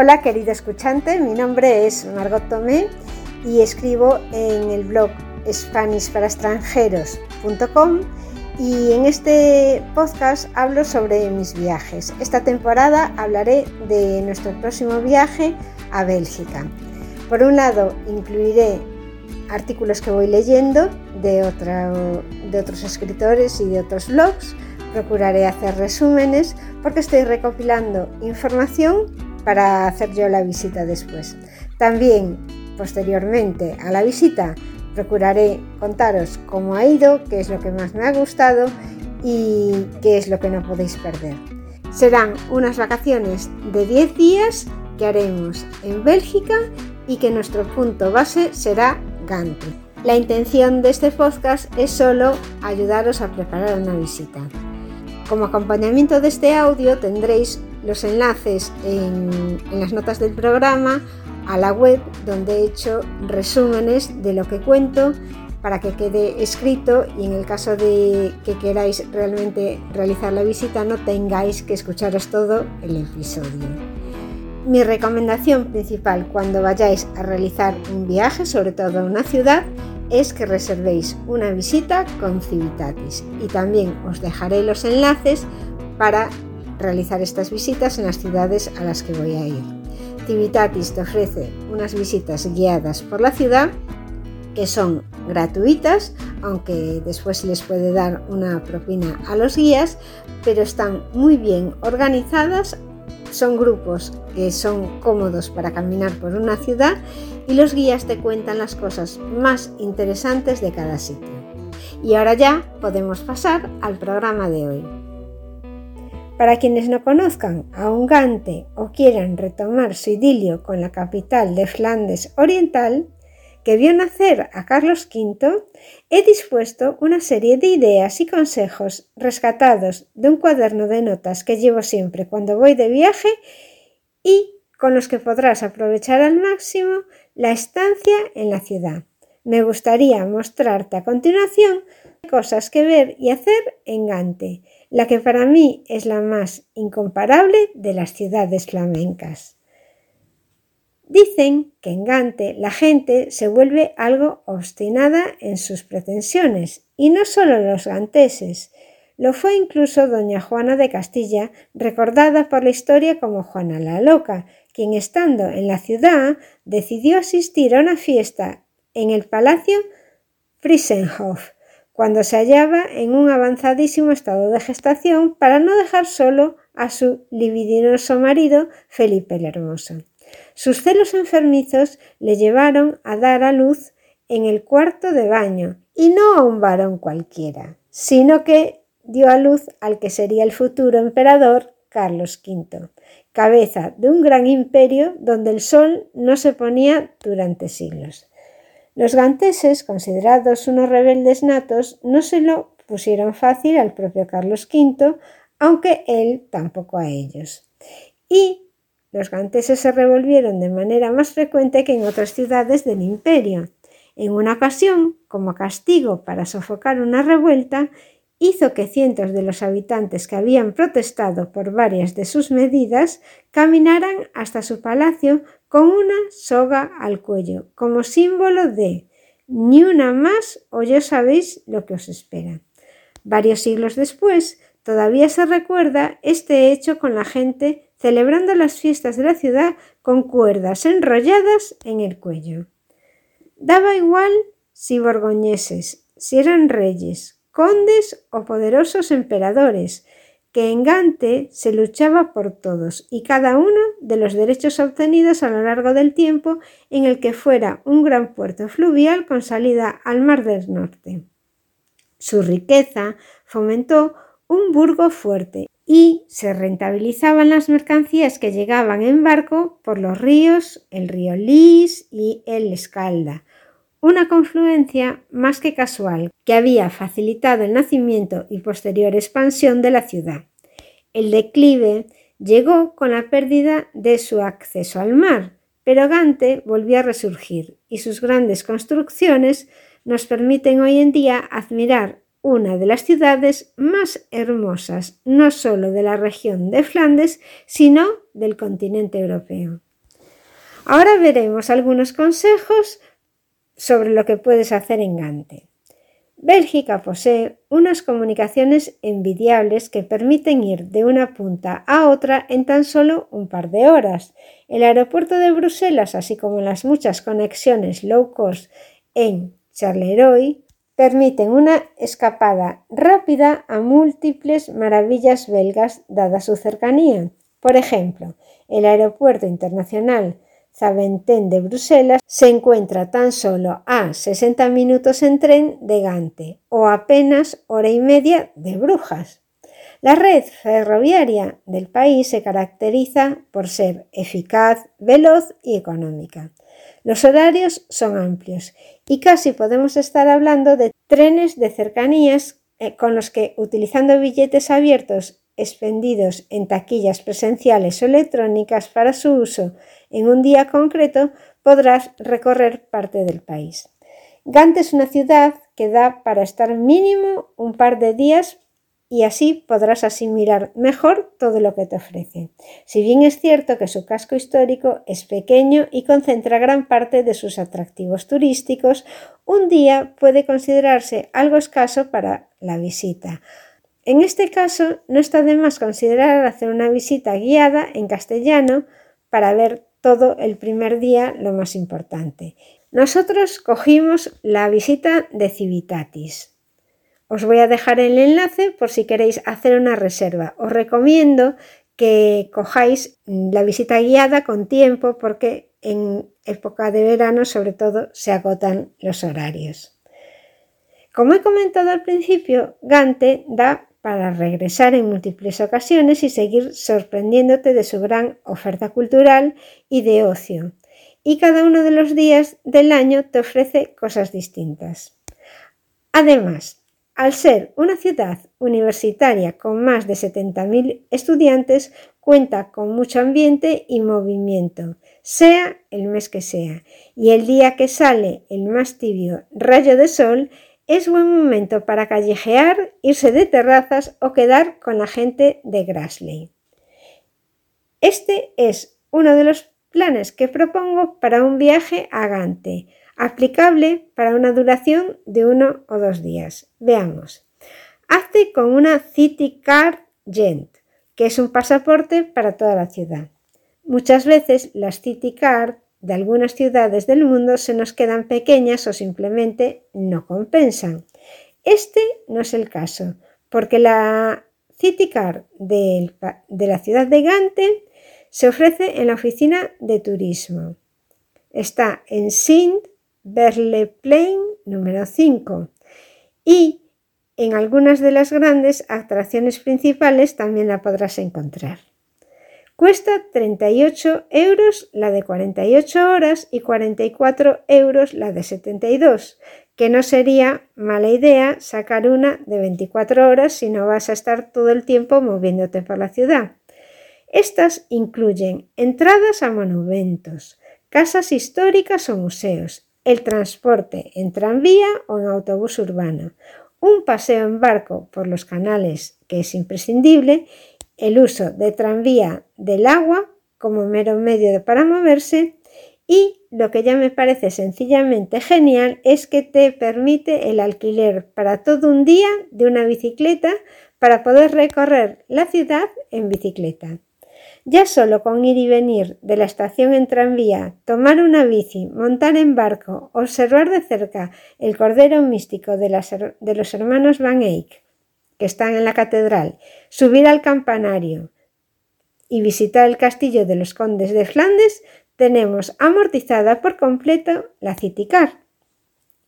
Hola querido escuchante, mi nombre es Margot Tomé y escribo en el blog SpanishParaExtranjeros.com y en este podcast hablo sobre mis viajes. Esta temporada hablaré de nuestro próximo viaje a Bélgica. Por un lado, incluiré artículos que voy leyendo de, de otros escritores y de otros blogs. Procuraré hacer resúmenes porque estoy recopilando información para hacer yo la visita después. También, posteriormente a la visita, procuraré contaros cómo ha ido, qué es lo que más me ha gustado y qué es lo que no podéis perder. Serán unas vacaciones de 10 días que haremos en Bélgica y que nuestro punto base será Gante. La intención de este podcast es solo ayudaros a preparar una visita. Como acompañamiento de este audio tendréis los enlaces en, las notas del programa a la web donde he hecho resúmenes de lo que cuento para que quede escrito y en el caso de que queráis realmente realizar la visita no tengáis que escucharos todo el episodio. Mi recomendación principal cuando vayáis a realizar un viaje, sobre todo a una ciudad, es que reservéis una visita con Civitatis y también os dejaré los enlaces para realizar estas visitas en las ciudades a las que voy a ir. Civitatis te ofrece unas visitas guiadas por la ciudad que son gratuitas, aunque después se les puede dar una propina a los guías, pero están muy bien organizadas, son grupos que son cómodos para caminar por una ciudad y los guías te cuentan las cosas más interesantes de cada sitio. Y ahora ya podemos pasar al programa de hoy. Para quienes no conozcan a Ungante o quieran retomar su idilio con la capital de Flandes Oriental, que vio nacer a Carlos V, he dispuesto una serie de ideas y consejos rescatados de un cuaderno de notas que llevo siempre cuando voy de viaje y con los que podrás aprovechar al máximo la estancia en la ciudad. Me gustaría mostrarte a continuación cosas que ver y hacer en Gante, la que para mí es la más incomparable de las ciudades flamencas. Dicen que en Gante la gente se vuelve algo obstinada en sus pretensiones, y no solo los ganteses, lo fue incluso doña Juana de Castilla, recordada por la historia como Juana la Loca, quien estando en la ciudad decidió asistir a una fiesta en el Palacio Friesenhof, cuando se hallaba en un avanzadísimo estado de gestación para no dejar solo a su libidinoso marido Felipe el Hermoso. Sus celos enfermizos le llevaron a dar a luz en el cuarto de baño, y no a un varón cualquiera, sino que dio a luz al que sería el futuro emperador Carlos V, cabeza de un gran imperio donde el sol no se ponía durante siglos. Los ganteses, considerados unos rebeldes natos, no se lo pusieron fácil al propio Carlos V, aunque él tampoco a ellos. Y los ganteses se revolvieron de manera más frecuente que en otras ciudades del imperio. En una ocasión, como castigo para sofocar una revuelta, hizo que cientos de los habitantes que habían protestado por varias de sus medidas caminaran hasta su palacio con una soga al cuello, como símbolo de ni una más o ya sabéis lo que os espera. Varios siglos después, todavía se recuerda este hecho con la gente celebrando las fiestas de la ciudad con cuerdas enrolladas en el cuello. Daba igual si borgoñeses, si eran reyes, condes o poderosos emperadores, que en Gante se luchaba por todos y cada uno de los derechos obtenidos a lo largo del tiempo en el que fuera un gran puerto fluvial con salida al Mar del Norte. Su riqueza fomentó un burgo fuerte y se rentabilizaban las mercancías que llegaban en barco por los ríos, el río Lys y el Escalda, una confluencia más que casual que había facilitado el nacimiento y posterior expansión de la ciudad. El declive llegó con la pérdida de su acceso al mar, pero Gante volvió a resurgir y sus grandes construcciones nos permiten hoy en día admirar una de las ciudades más hermosas, no solo de la región de Flandes, sino del continente europeo. Ahora veremos algunos consejos sobre lo que puedes hacer en Gante. Bélgica posee unas comunicaciones envidiables que permiten ir de una punta a otra en tan solo un par de horas. El aeropuerto de Bruselas, así como las muchas conexiones low cost en Charleroi, permiten una escapada rápida a múltiples maravillas belgas dada su cercanía. Por ejemplo, el aeropuerto internacional Zaventem de Bruselas se encuentra tan solo a 60 minutos en tren de Gante o apenas hora y media de Brujas. La red ferroviaria del país se caracteriza por ser eficaz, veloz y económica. Los horarios son amplios y casi podemos estar hablando de trenes de cercanías eh, con los que, utilizando billetes abiertos expendidos en taquillas presenciales o electrónicas para su uso en un día concreto, podrás recorrer parte del país. Gante es una ciudad que da para estar mínimo un par de días y así podrás asimilar mejor todo lo que te ofrece. Si bien es cierto que su casco histórico es pequeño y concentra gran parte de sus atractivos turísticos, un día puede considerarse algo escaso para la visita. En este caso, no está de más considerar hacer una visita guiada en castellano para ver todo el primer día lo más importante. Nosotros cogimos la visita de Civitatis. Os voy a dejar el enlace por si queréis hacer una reserva. Os recomiendo que cojáis la visita guiada con tiempo porque en época de verano sobre todo se agotan los horarios. Como he comentado al principio, Gante da para regresar en múltiples ocasiones y seguir sorprendiéndote de su gran oferta cultural y de ocio. Y cada uno de los días del año te ofrece cosas distintas. Además, al ser una ciudad universitaria con más de 70.000 estudiantes, cuenta con mucho ambiente y movimiento, sea el mes que sea, y el día que sale el más tibio rayo de sol es buen momento para callejear, irse de terrazas o quedar con la gente de Grassley. Este es uno de los planes que propongo para un viaje a Gante, aplicable para una duración de uno o dos días. Veamos. Hazte con una City Card Gent, que es un pasaporte para toda la ciudad. Muchas veces las City Card de algunas ciudades del mundo se nos quedan pequeñas o simplemente no compensan. Este no es el caso, porque la CityCard de, de la ciudad de Gante se ofrece en la oficina de turismo. Está en Sint Plain número 5 y en algunas de las grandes atracciones principales también la podrás encontrar. Cuesta 38 euros la de 48 horas y 44 euros la de 72, que no sería mala idea sacar una de 24 horas si no vas a estar todo el tiempo moviéndote por la ciudad. Estas incluyen entradas a monumentos, casas históricas o museos, el transporte en tranvía o en autobús urbano, un paseo en barco por los canales que es imprescindible el uso de tranvía del agua como mero medio para moverse y lo que ya me parece sencillamente genial es que te permite el alquiler para todo un día de una bicicleta para poder recorrer la ciudad en bicicleta. Ya solo con ir y venir de la estación en tranvía, tomar una bici, montar en barco, observar de cerca el cordero místico de, de los hermanos Van Eyck que están en la catedral, subir al campanario y visitar el castillo de los condes de Flandes, tenemos amortizada por completo la Citicar.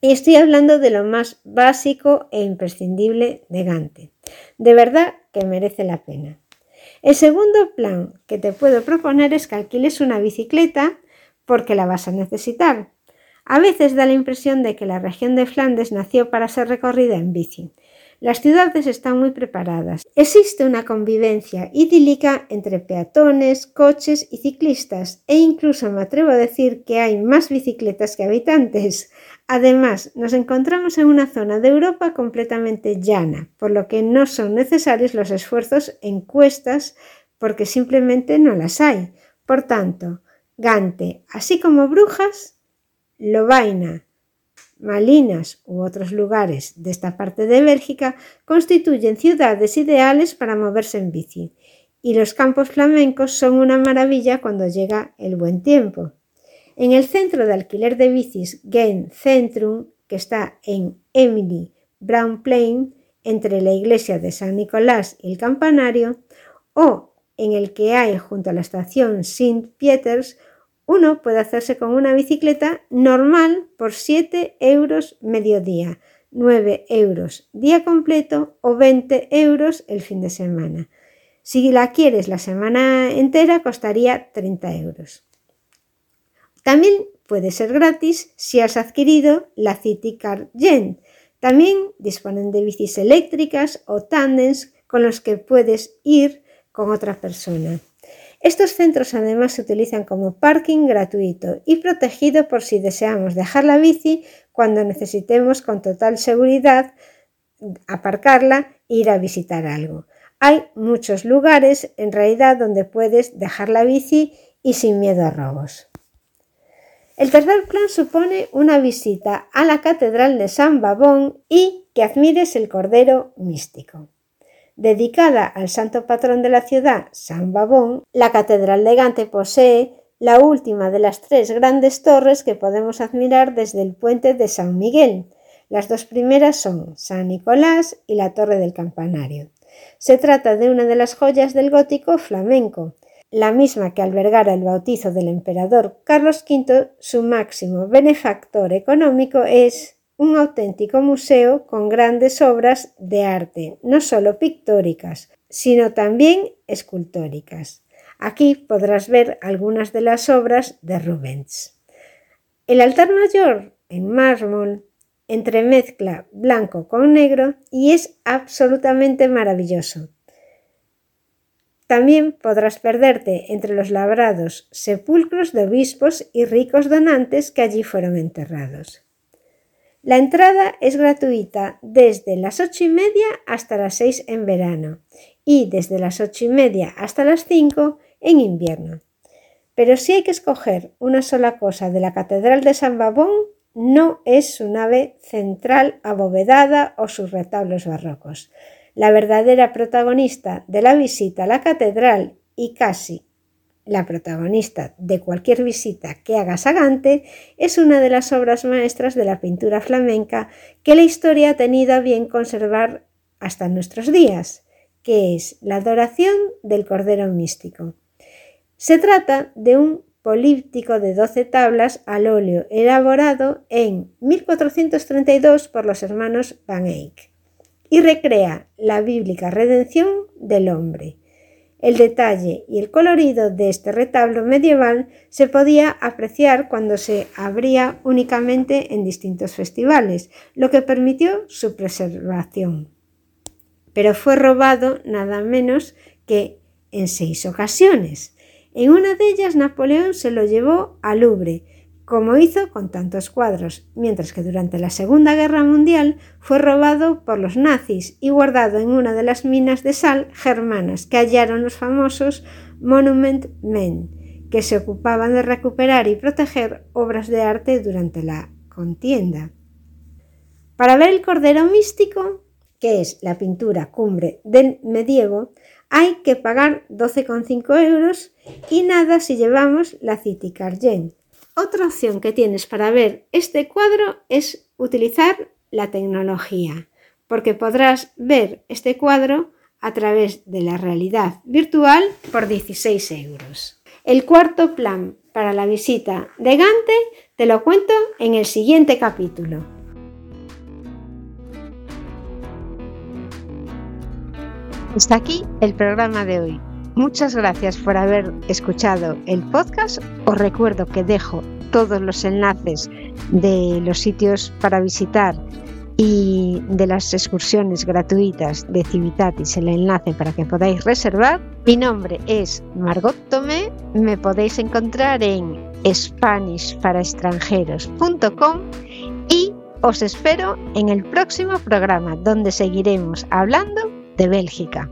Y estoy hablando de lo más básico e imprescindible de Gante. De verdad que merece la pena. El segundo plan que te puedo proponer es que alquiles una bicicleta porque la vas a necesitar. A veces da la impresión de que la región de Flandes nació para ser recorrida en bici. Las ciudades están muy preparadas. Existe una convivencia idílica entre peatones, coches y ciclistas e incluso me atrevo a decir que hay más bicicletas que habitantes. Además, nos encontramos en una zona de Europa completamente llana, por lo que no son necesarios los esfuerzos en cuestas porque simplemente no las hay. Por tanto, Gante, así como Brujas, Lovaina, Malinas u otros lugares de esta parte de Bélgica constituyen ciudades ideales para moverse en bici y los campos flamencos son una maravilla cuando llega el buen tiempo. En el centro de alquiler de bicis Gen Centrum, que está en Emily Brown Plain, entre la iglesia de San Nicolás y el campanario, o en el que hay junto a la estación St. Pieters, uno puede hacerse con una bicicleta normal por 7 euros mediodía, 9 euros día completo o 20 euros el fin de semana. Si la quieres la semana entera costaría 30 euros. También puede ser gratis si has adquirido la City Car Gen. También disponen de bicis eléctricas o tandems con los que puedes ir con otra persona. Estos centros además se utilizan como parking gratuito y protegido por si deseamos dejar la bici cuando necesitemos con total seguridad aparcarla e ir a visitar algo. Hay muchos lugares en realidad donde puedes dejar la bici y sin miedo a robos. El tercer plan supone una visita a la Catedral de San Babón y que admires el Cordero Místico. Dedicada al santo patrón de la ciudad, San Babón, la Catedral de Gante posee la última de las tres grandes torres que podemos admirar desde el puente de San Miguel. Las dos primeras son San Nicolás y la Torre del Campanario. Se trata de una de las joyas del gótico flamenco, la misma que albergara el bautizo del emperador Carlos V, su máximo benefactor económico es un auténtico museo con grandes obras de arte, no solo pictóricas, sino también escultóricas. Aquí podrás ver algunas de las obras de Rubens. El altar mayor en mármol entremezcla blanco con negro y es absolutamente maravilloso. También podrás perderte entre los labrados sepulcros de obispos y ricos donantes que allí fueron enterrados. La entrada es gratuita desde las ocho y media hasta las seis en verano y desde las ocho y media hasta las cinco en invierno. Pero si hay que escoger una sola cosa de la Catedral de San Babón, no es su nave central abovedada o sus retablos barrocos. La verdadera protagonista de la visita a la catedral y casi la protagonista de cualquier visita que haga Sagante, es una de las obras maestras de la pintura flamenca que la historia ha tenido a bien conservar hasta nuestros días, que es la adoración del Cordero Místico. Se trata de un políptico de 12 tablas al óleo elaborado en 1432 por los hermanos Van Eyck y recrea la bíblica redención del hombre el detalle y el colorido de este retablo medieval se podía apreciar cuando se abría únicamente en distintos festivales, lo que permitió su preservación. Pero fue robado nada menos que en seis ocasiones. En una de ellas Napoleón se lo llevó al Louvre, como hizo con tantos cuadros, mientras que durante la Segunda Guerra Mundial fue robado por los nazis y guardado en una de las minas de sal germanas que hallaron los famosos Monument Men, que se ocupaban de recuperar y proteger obras de arte durante la contienda. Para ver el Cordero Místico, que es la pintura cumbre del medievo, hay que pagar 12,5 euros y nada si llevamos la City Cargen, otra opción que tienes para ver este cuadro es utilizar la tecnología, porque podrás ver este cuadro a través de la realidad virtual por 16 euros. El cuarto plan para la visita de Gante te lo cuento en el siguiente capítulo. Hasta aquí el programa de hoy. Muchas gracias por haber escuchado el podcast. Os recuerdo que dejo todos los enlaces de los sitios para visitar y de las excursiones gratuitas de Civitatis, el enlace para que podáis reservar. Mi nombre es Margot Tomé, me podéis encontrar en SpanishParaExtranjeros.com y os espero en el próximo programa donde seguiremos hablando de Bélgica.